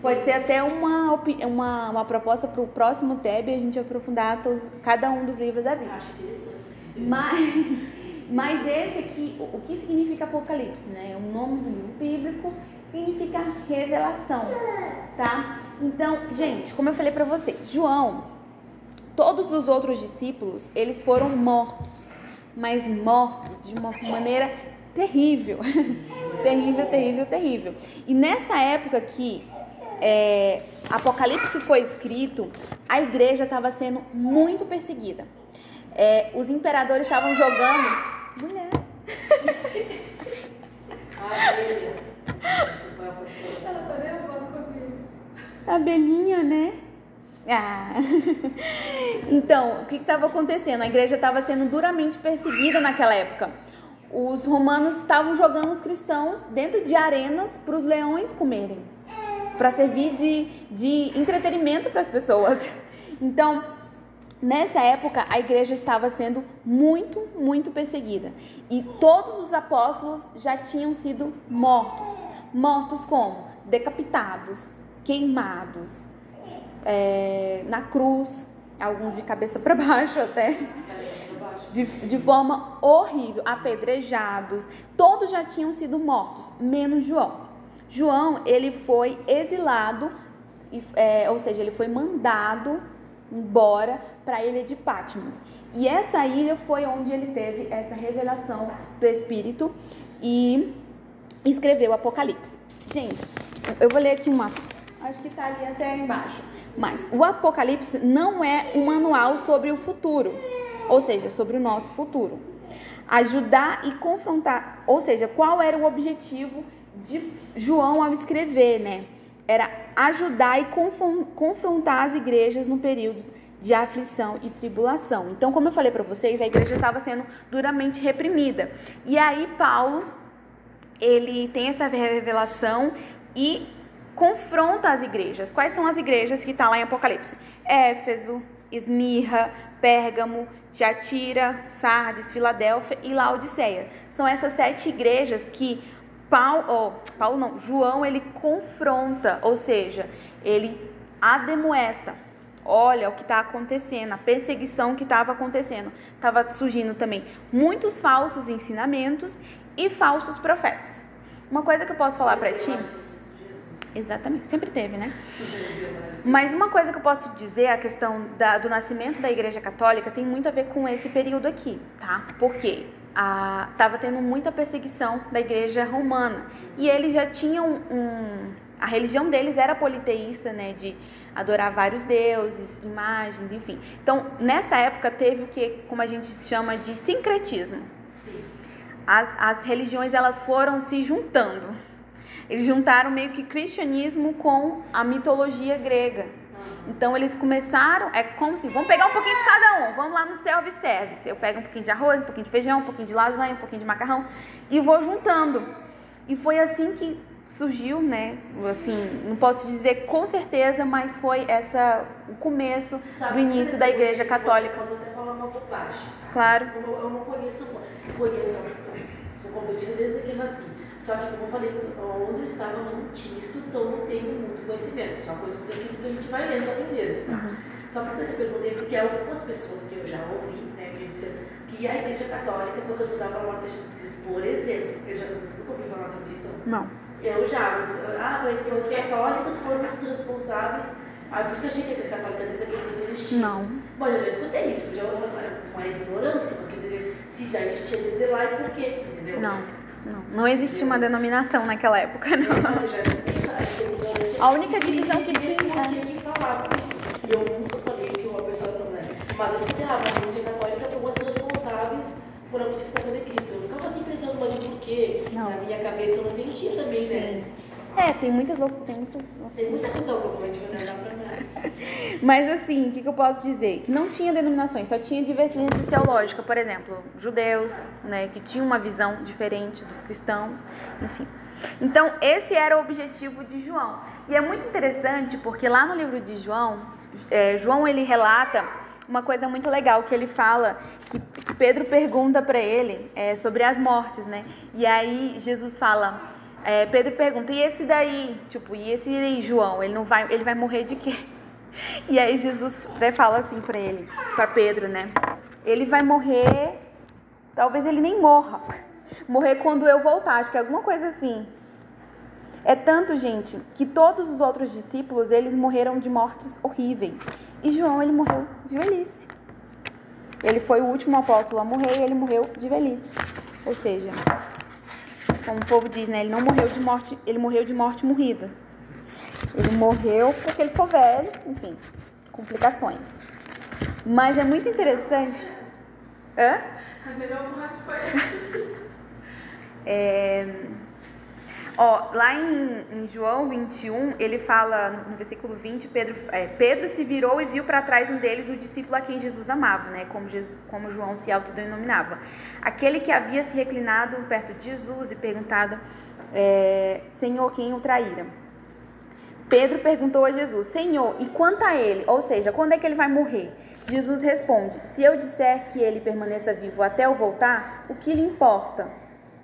Pode ser até uma, uma, uma proposta para o próximo TEB a gente aprofundar todos, cada um dos livros da Eu Bíblia. acho interessante. Mas, mas esse aqui, o que significa Apocalipse, né? O nome do livro bíblico significa revelação, tá? Então, gente, como eu falei pra vocês, João, todos os outros discípulos, eles foram mortos, mas mortos de uma maneira terrível. *laughs* terrível, terrível, terrível. E nessa época que é, Apocalipse foi escrito, a igreja estava sendo muito perseguida. É, os imperadores estavam jogando. Mulher. *laughs* A. Ela tá nervosa comigo. Abelhinha, né? Ah. *laughs* Então, o que estava acontecendo? A igreja estava sendo duramente perseguida naquela época. Os romanos estavam jogando os cristãos dentro de arenas para os leões comerem, para servir de, de entretenimento para as pessoas. *laughs* Então, nessa época, a igreja estava sendo muito, muito perseguida. E todos os apóstolos já tinham sido mortos. Mortos como? Decapitados, queimados, é, na cruz, alguns de cabeça para *laughs* baixo até, de, de forma horrível, apedrejados. Todos já tinham sido mortos, menos João. João, ele foi exilado, é, ou seja, ele foi mandado embora para a ilha de Patmos. E essa ilha foi onde ele teve essa revelação do Espírito e escreveu o Apocalipse. Gente, eu vou ler aqui uma. Acho que está ali até embaixo. Mas o Apocalipse não é um manual sobre o futuro, ou seja, sobre o nosso futuro. Ajudar e confrontar, ou seja, qual era o objetivo de João ao escrever, né? Era ajudar e confron- confrontar as igrejas no período de aflição e tribulação. Então, como eu falei para vocês, a igreja estava sendo duramente reprimida. E aí Paulo ele tem essa revelação e confronta as igrejas. Quais são as igrejas que está lá em Apocalipse? Éfeso, Esmirra, Pérgamo, Tiatira, Sardes, Filadélfia e Laodiceia. São essas sete igrejas que Paulo, oh, Paulo não, João ele confronta, ou seja, ele ademoesta. Olha o que está acontecendo, a perseguição que estava acontecendo. Estava surgindo também muitos falsos ensinamentos e falsos profetas. Uma coisa que eu posso falar para ti. Exatamente, sempre teve, né? Mas uma coisa que eu posso dizer, a questão da, do nascimento da Igreja Católica tem muito a ver com esse período aqui, tá? Porque estava tendo muita perseguição da Igreja Romana e eles já tinham um, a religião deles era politeísta, né? De adorar vários deuses, imagens, enfim. Então, nessa época teve o que, como a gente chama de sincretismo. Sim. As, as religiões elas foram se juntando. Eles juntaram meio que cristianismo com a mitologia grega. Então eles começaram, é como se, vamos pegar um pouquinho de cada um, vamos lá no self-service. Eu pego um pouquinho de arroz, um pouquinho de feijão, um pouquinho de lasanha, um pouquinho de macarrão e vou juntando. E foi assim que surgiu, né? Assim, não posso dizer com certeza, mas foi essa o começo do início da Igreja Católica. Posso até falar uma bobagem. tá? Claro. Eu, eu não conheço, conheço, fui convertida desde que nasci. Só que, como eu falei, onde eu estava não tinha estudo, então não tenho muito conhecimento. Só coisa daquilo que a gente vai lendo, aprendendo. Só para eu perguntei, porque algumas pessoas que eu já ouvi, né, que disseram que a Igreja Católica foi responsável pela morte de Jesus Cristo, por exemplo. Eu já nunca ouviu falar sobre isso? Não. Eu já, mas, ah, foi que os católicos foram os responsáveis. Ah, por isso que eu achei que a Igreja Católica desde aquele tempo existia. Não. Bom, eu já escutei isso, já é uma, uma ignorância, porque se já existia desde lá e por quê, entendeu? Não. Não, não existia uma denominação naquela época, não. A única divisão que tinha. E eu nunca sabia que uma pessoa não é. Mas eu escutei, ah, mas a Igreja Católica foi uma das responsáveis por a crucificação de Cristo. Eu ficava assim pensando, mas por quê? Na minha cabeça eu não entendia também, né? É, tem muitas loucuras. Tem muitas mim. *laughs* Mas assim, o que, que eu posso dizer? Que não tinha denominações, só tinha divergência teológica, por exemplo, judeus, né, que tinham uma visão diferente dos cristãos, enfim. Então, esse era o objetivo de João. E é muito interessante porque lá no livro de João, é, João ele relata uma coisa muito legal que ele fala que, que Pedro pergunta para ele é, sobre as mortes, né? E aí Jesus fala, é, Pedro pergunta, e esse daí, tipo, e esse aí, João, ele não vai, ele vai morrer de quê? *laughs* E aí Jesus até fala assim para ele, para Pedro, né? Ele vai morrer, talvez ele nem morra. Morrer quando eu voltar, acho que é alguma coisa assim. É tanto, gente, que todos os outros discípulos, eles morreram de mortes horríveis. E João, ele morreu de velhice. Ele foi o último apóstolo a morrer e ele morreu de velhice. Ou seja, como o povo diz, né? Ele não morreu de morte, ele morreu de morte morrida. Ele morreu porque ele ficou velho, enfim, complicações. Mas é muito interessante. Hã? A melhor morte foi *laughs* essa. É, Ó, lá em, em João 21, ele fala no versículo 20, Pedro, é, Pedro se virou e viu para trás um deles, o discípulo a quem Jesus amava, né? Como, Jesus, como João se autodenominava. Aquele que havia se reclinado perto de Jesus e perguntado, é, Senhor, quem o traíra? Pedro perguntou a Jesus, Senhor, e quanto a ele? Ou seja, quando é que ele vai morrer? Jesus responde, se eu disser que ele permaneça vivo até eu voltar, o que lhe importa?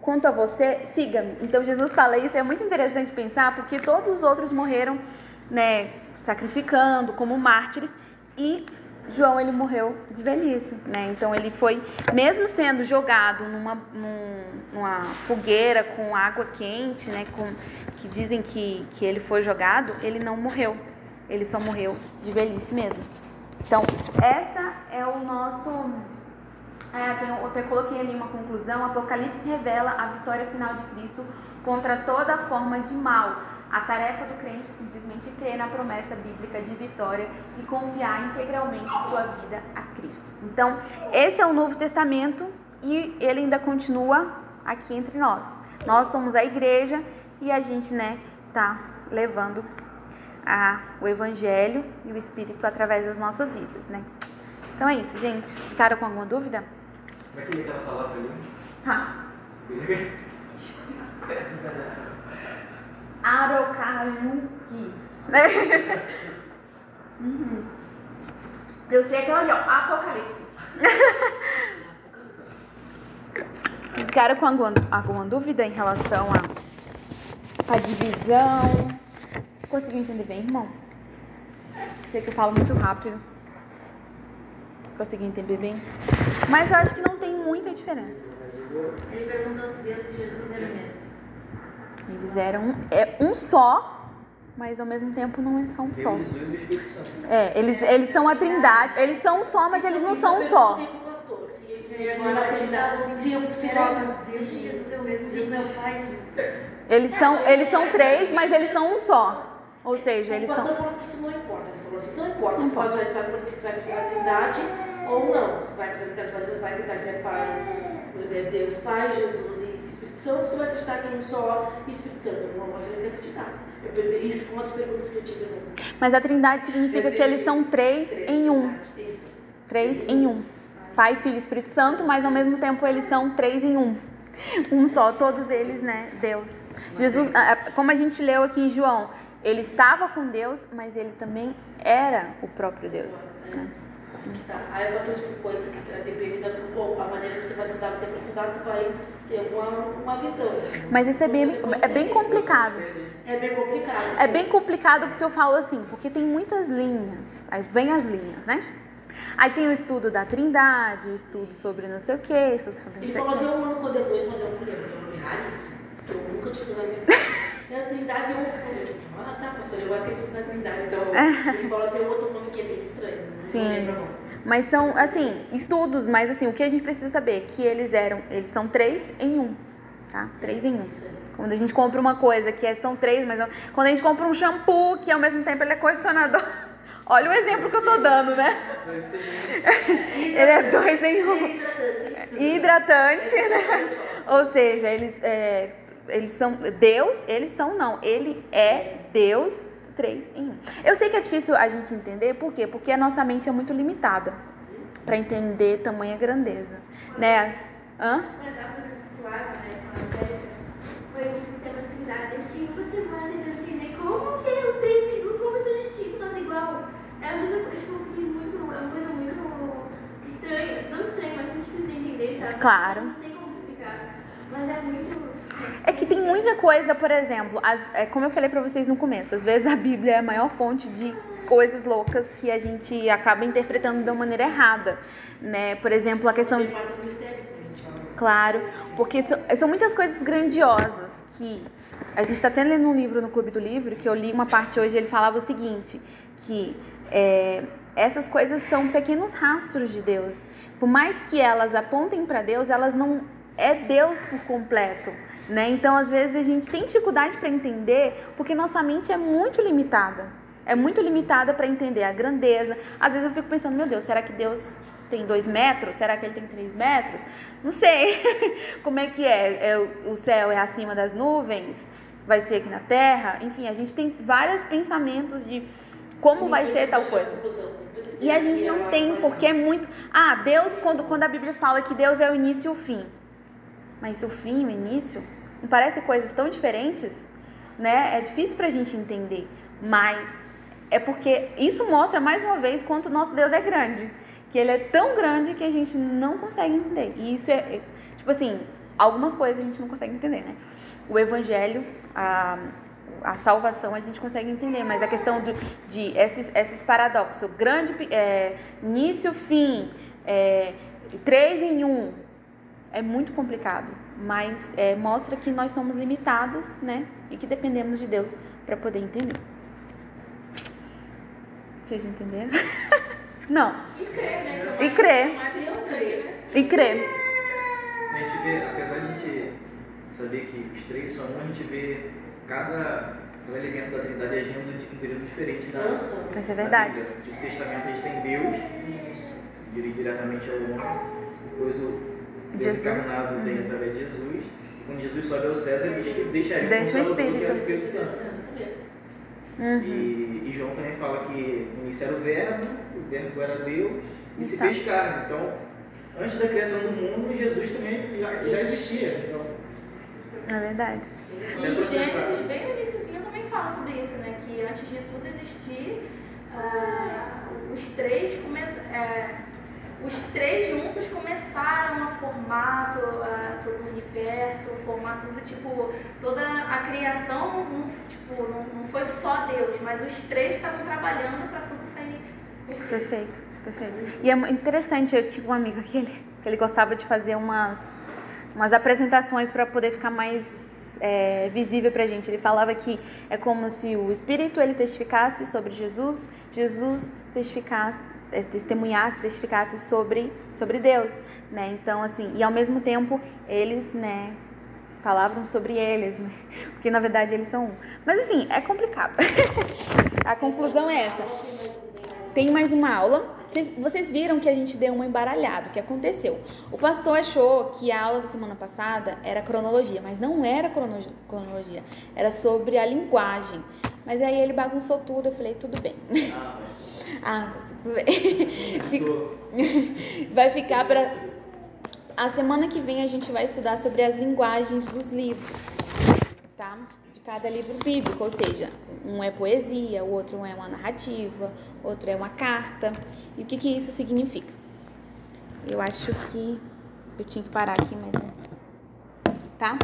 Quanto a você, siga-me. Então Jesus fala isso, é muito interessante pensar, porque todos os outros morreram, né, sacrificando como mártires e João ele morreu de velhice, né? Então ele foi, mesmo sendo jogado numa, num, numa fogueira com água quente, né? Com, que dizem que, que ele foi jogado, ele não morreu. Ele só morreu de velhice mesmo. Então, essa é o nosso é, tem, eu até coloquei ali uma conclusão. Apocalipse revela a vitória final de Cristo contra toda forma de mal. A tarefa do crente é simplesmente crer na promessa bíblica de vitória e confiar integralmente sua vida a Cristo. Então, esse é o Novo Testamento e ele ainda continua aqui entre nós. Nós somos a igreja e a gente, né, tá levando a, o evangelho e o espírito através das nossas vidas, né? Então é isso, gente. Ficaram com alguma dúvida? Como é que ele aquela palavra *laughs* ali? Araucariuki. Né? Uhum. Eu sei aquela ali, ó. Apocalipse. *laughs* Ficaram com alguma, alguma dúvida em relação à a, a divisão? Conseguiu entender bem, irmão? Sei que eu falo muito rápido. Consegui entender bem? Mas eu acho que não tem muita diferença. Ele perguntou se Deus e Jesus eram o mesmo. Eles eram um, é um só, mas ao mesmo tempo não são um só. Jesus e Espírito Santo. É, eles, eles são a trindade. Eles são um só, mas eles não são um só. É. Eles são, eles são três, mas eles são um só. Ou seja, eles o são. pastor falou que isso não importa. Falou assim, não importa se pode, vai, vai, se vai acreditar na Trindade ou não. Se vai acreditar, se vai acreditar se é Pai, Deus Pai, Jesus e Espírito Santo, se vai acreditar que é um só Espírito Santo. Eu não você vai acreditar. Eu perdi isso foi uma das perguntas que eu tive. Mas a trindade significa que eles são três em um. Isso. Três em um. Pai, Filho e Espírito Santo, mas ao mesmo tempo eles são três em um. Um só, todos eles, né? Deus. Jesus, como a gente leu aqui em João, ele estava com Deus, mas ele também era o próprio Deus. né? Tá. Aí é bastante coisa que eh, depende da bom, a maneira que tu vai estudar, vai ter aprofundado, tu vai ter uma, uma visão. Mas isso é bem, é bem complicado. É bem complicado. É bem complicado porque eu falo assim, porque tem muitas linhas. Aí vem as linhas, né? Aí tem o estudo da trindade, o estudo sobre não sei o que, sobre não Ele sei o falou até um nome quando é dois, mas eu não lembro. É um nome raríssimo. Eu nunca te na minha vida. *laughs* É a Trindade eu digo, ah tá, pastor, eu acredito na Trindade. Então, ele falou até outro nome que é bem estranho. Não Sim. Mas são, assim, estudos, mas assim, o que a gente precisa saber? Que eles eram, eles são três em um, tá? Três em um. Quando a gente compra uma coisa que é- são três, mas quando a gente compra um shampoo que ao mesmo tempo ele é condicionador. *laughs* Olha o exemplo que eu tô dando, né? Ele é dois em um. Hidratante, né? Ou seja, eles, é, eles são Deus, eles são não. Ele é Deus, três em um. Eu sei que é difícil a gente entender, por quê? Porque a nossa mente é muito limitada para entender tamanha grandeza, né? Hã? Quando eu tava fazendo discipulado, né, foi um sistema similar. Eu fiquei uma semana tentando entender como que é o três, como são distintos, igual. É uma coisa, tipo, eu fiquei muito, é uma coisa muito estranha, não estranha, mas muito difícil de entender, sabe? Claro. Não tem como explicar, mas é muito... É que tem muita coisa, por exemplo, as- é, como eu falei pra vocês no começo, às vezes a Bíblia é a maior fonte de coisas loucas que a gente acaba interpretando de uma maneira errada, né? Por exemplo, a questão de. Claro, porque são, são muitas coisas grandiosas que a gente está até lendo um livro no Clube do Livro, que eu li uma parte hoje, ele falava o seguinte, que é, essas coisas são pequenos rastros de Deus. Por mais que elas apontem para Deus, elas não é Deus por completo. Né? Então, às vezes, a gente tem dificuldade para entender porque nossa mente é muito limitada. É muito limitada para entender a grandeza. Às vezes eu fico pensando, meu Deus, será que Deus tem dois metros? Será que ele tem três metros? Não sei. *laughs* Como é que é? é? O céu é acima das nuvens? Vai ser aqui na terra? Enfim, a gente tem vários pensamentos de como vai ser tal coisa. E a gente não tem, porque é muito. Ah, Deus, quando, quando a Bíblia fala que Deus é o início e o fim. Mas o fim, o início, não parece coisas tão diferentes? Né? É difícil pra gente entender. Mas é porque isso mostra mais uma vez quanto nosso Deus é grande. Que ele é tão grande que a gente não consegue entender. E isso é, é tipo assim, algumas coisas a gente não consegue entender, né? O evangelho, a, a salvação a gente consegue entender, mas a questão do, de esses, esses paradoxos, grande é, início, fim, é, três em um, é muito complicado, mas é, mostra que nós somos limitados, né? E que dependemos de Deus para poder entender. Vocês entenderam? *laughs* Não. E crer, né? é E crer. né? E crer. A gente vê, apesar de a gente saber que os três são um, a gente vê cada, cada elemento da Trindade agindo de um período diferente Aham. Isso é verdade. Bíblia. Tipo, no Testamento a gente tem Deus, dirige diretamente ao homem, depois o Deus Jesus. encarnado vem Uhum. através de Jesus, e quando Jesus sobe aos céus, ele diz que deixaria o Deixa o Espírito. o Espírito Santo. Uhum. E, e João também fala que no início era o verbo, o verbo era Deus e se Está. fez carne. Então, antes da criação do mundo, Jesus também já, já existia. Então, É verdade. E em Gênesis, bem no iníciozinho, também fala sobre isso, né? Que antes de tudo existir, ah, os três come... é, os três juntos começaram a formar to- ah, todo o universo, formar tudo, tipo, toda a criação não, tipo, não, não foi só Deus, mas os três estavam trabalhando para tudo sair perfeito. Perfeito, perfeito. E é interessante, eu tive um amigo que ele, que ele gostava de fazer umas, umas apresentações para poder ficar mais é, visível pra gente. Ele falava que é como se o Espírito ele testificasse sobre Jesus, Jesus testificasse testemunhasse, testificasse sobre, sobre Deus, né? Então, assim, e ao mesmo tempo eles, né, falavam sobre eles, né? *laughs* Porque na verdade eles são um. Mas assim, é complicado. *laughs* A conclusão é essa. Tem mais uma aula. Vocês, vocês viram que a gente deu uma embaralhada. O que aconteceu? O pastor achou que a aula da semana passada era cronologia, mas não era crono- cronologia. Era sobre a linguagem. Mas aí ele bagunçou tudo. Eu falei, tudo bem. *laughs* ah, pastor, tudo bem. *laughs* Fica- *laughs* Vai ficar para a semana que vem a gente vai estudar sobre as linguagens dos livros, tá? De cada livro bíblico, ou seja, um é poesia, o outro é uma narrativa, outro é uma carta. E o que que isso significa? Eu acho que eu tinha que parar aqui, mas não. Tá?